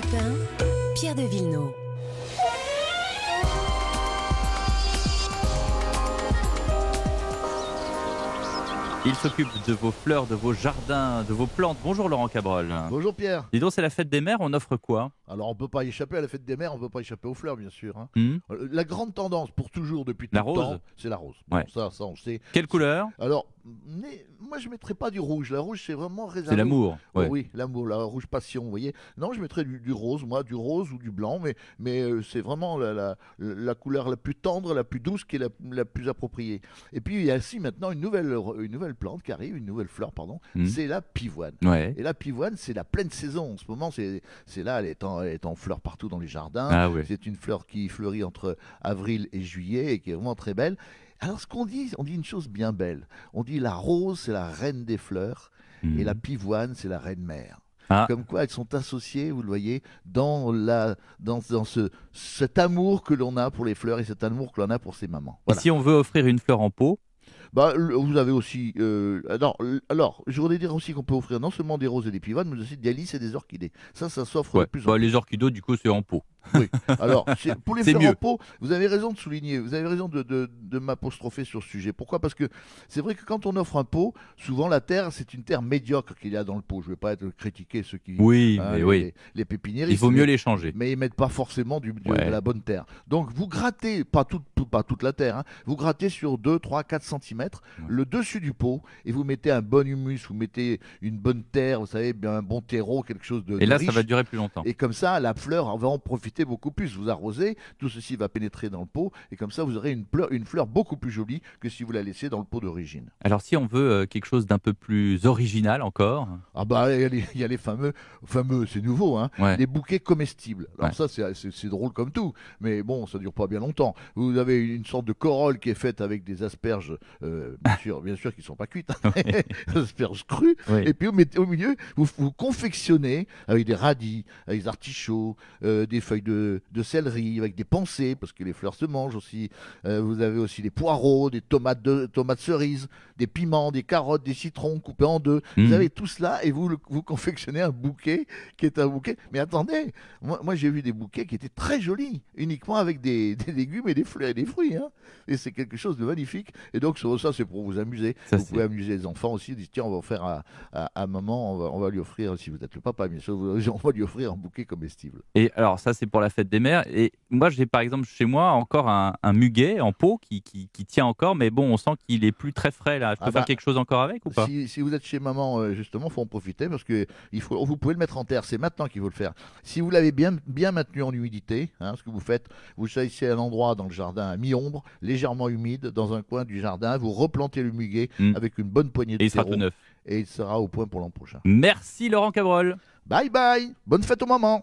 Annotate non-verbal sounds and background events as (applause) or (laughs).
Europe 1, Pierre de Villeneuve. Il s'occupe de vos fleurs, de vos jardins, de vos plantes. Bonjour Laurent Cabrol. Bonjour Pierre. Dis donc, c'est la fête des mers, on offre quoi? Alors on peut pas échapper à la fête des mers, on peut pas échapper aux fleurs bien sûr. hein. Hmm Euh, La grande tendance pour toujours depuis tout La le rose? temps, c'est la rose. Bon, Ouais. ça, ça on sait. Quelle couleur? Alors, mais, moi je mettrais pas du rouge. La rouge c'est vraiment réservé. C'est l'amour. Oh ouais. oui, l'amour, la rouge passion, vous voyez. Non, je mettrais du, du rose, moi, du rose ou du blanc, mais, mais euh, c'est vraiment la, la, la couleur la plus tendre, la plus douce qui est la, la plus appropriée. Et puis il y a aussi maintenant une nouvelle, une nouvelle plante qui arrive, une nouvelle fleur, pardon, Mhm. c'est la pivoine. Ouais. Et la pivoine, c'est la pleine saison. En ce moment, c'est là, elle est, en, elle est en fleurs partout dans les jardins. Ah ouais. C'est une fleur qui fleurit entre avril et juillet et qui est vraiment très belle. Alors, ce qu'on dit, on dit une chose bien belle. On dit la rose, c'est la reine des fleurs Hmm. et la pivoine, c'est la reine mère. Ah. Comme quoi, elles sont associées, vous le voyez, dans, la, dans, dans ce, cet amour que l'on a pour les fleurs et cet amour que l'on a pour ses mamans. Et si on veut offrir une fleur en pot, Bah, vous avez aussi. euh, alors, je voudrais dire aussi qu'on peut offrir non seulement des roses et des pivoines, mais aussi des lys et des orchidées. Ça, ça s'offre ouais. de plus en Bah, les orchidées, du coup, c'est en pot. Alors, c'est- (laughs) pour les pot, vous avez raison de souligner, vous avez raison de, de, de m'apostropher sur ce sujet. Pourquoi? Parce que c'est vrai que quand on offre un pot, souvent la terre, c'est une terre médiocre qu'il y a dans le pot. Je ne vais pas être critiquer ceux qui. Oui, hein, mais les, oui. les, pépiniéristes, Il vaut mieux les changer. mais ils mettent pas forcément du, du- Ouais. de la bonne terre. Donc vous grattez, pas toute, tout- pas toute la terre, hein, vous grattez sur 2, 3, 4 cm le dessus du pot et vous mettez un bon humus, vous mettez une bonne terre, vous savez, un bon terreau, quelque chose de Et de là, riche. ça va durer plus longtemps. Et comme ça, la fleur va en profiter beaucoup plus. Vous arrosez, tout ceci va pénétrer dans le pot, et comme ça, vous aurez une, pleur- une fleur beaucoup plus jolie que si vous la laissez dans le pot d'origine. Alors, si on veut euh, quelque chose d'un peu plus original encore, Ah bah, il y a les, il y a les fameux, fameux, c'est nouveau, hein, ouais. les bouquets comestibles. Alors Ouais. ça, c'est- drôle comme tout, mais bon, ça dure pas bien longtemps. Vous avez une sorte de corolle qui est faite avec des asperges, euh, bien sûr, bien sûr, qui sont pas cuites, hein, (laughs) asperges crues. Et puis vous mettez au milieu, vous, vous confectionnez avec des radis, avec des artichauts, euh, des feuilles de, de céleri, avec des pensées, parce que les fleurs se mangent aussi. Euh, vous avez aussi des poireaux, des tomates, de, tomates cerises, des piments, des carottes, des citrons coupés en deux. Vous Mhm. avez tout cela et vous, vous confectionnez un bouquet qui est un bouquet. Mais attendez, moi, moi, j'ai vu des bouquets qui étaient très jolis, uniquement avec des, (laughs) des légumes et des fleurs et des fruits. hein. Et c'est quelque chose de magnifique. Et donc ça, c'est pour vous amuser. Ça, vous pouvez amuser les enfants aussi. Dites tiens, on va offrir à, à, à maman, on va, on va lui offrir, si vous êtes le papa, bien sûr, (laughs) on va lui offrir un bouquet comestible. Et alors, ça, c'est pour la fête des mers. Et moi, j'ai par exemple chez moi encore un, un muguet en pot qui, qui, qui tient encore, mais bon, on sent qu'il est plus très frais là. Je peux Ah faire bah, quelque chose encore avec ou pas? Si, si vous êtes chez maman, euh, justement, faut en profiter parce que il faut, vous pouvez le mettre en terre. C'est maintenant qu'il faut le faire. Si vous l'avez bien, bien maintenu en humidité, hein, ce que vous faites, vous choisissez un endroit dans le jardin à mi-ombre, légèrement humide, dans un coin du jardin, vous replantez le muguet Mm. avec une bonne poignée de Et il sera tout neuf. et il sera au point pour l'an prochain. Merci Laurent Cabrol. Bye bye, bonne fête aux mamans.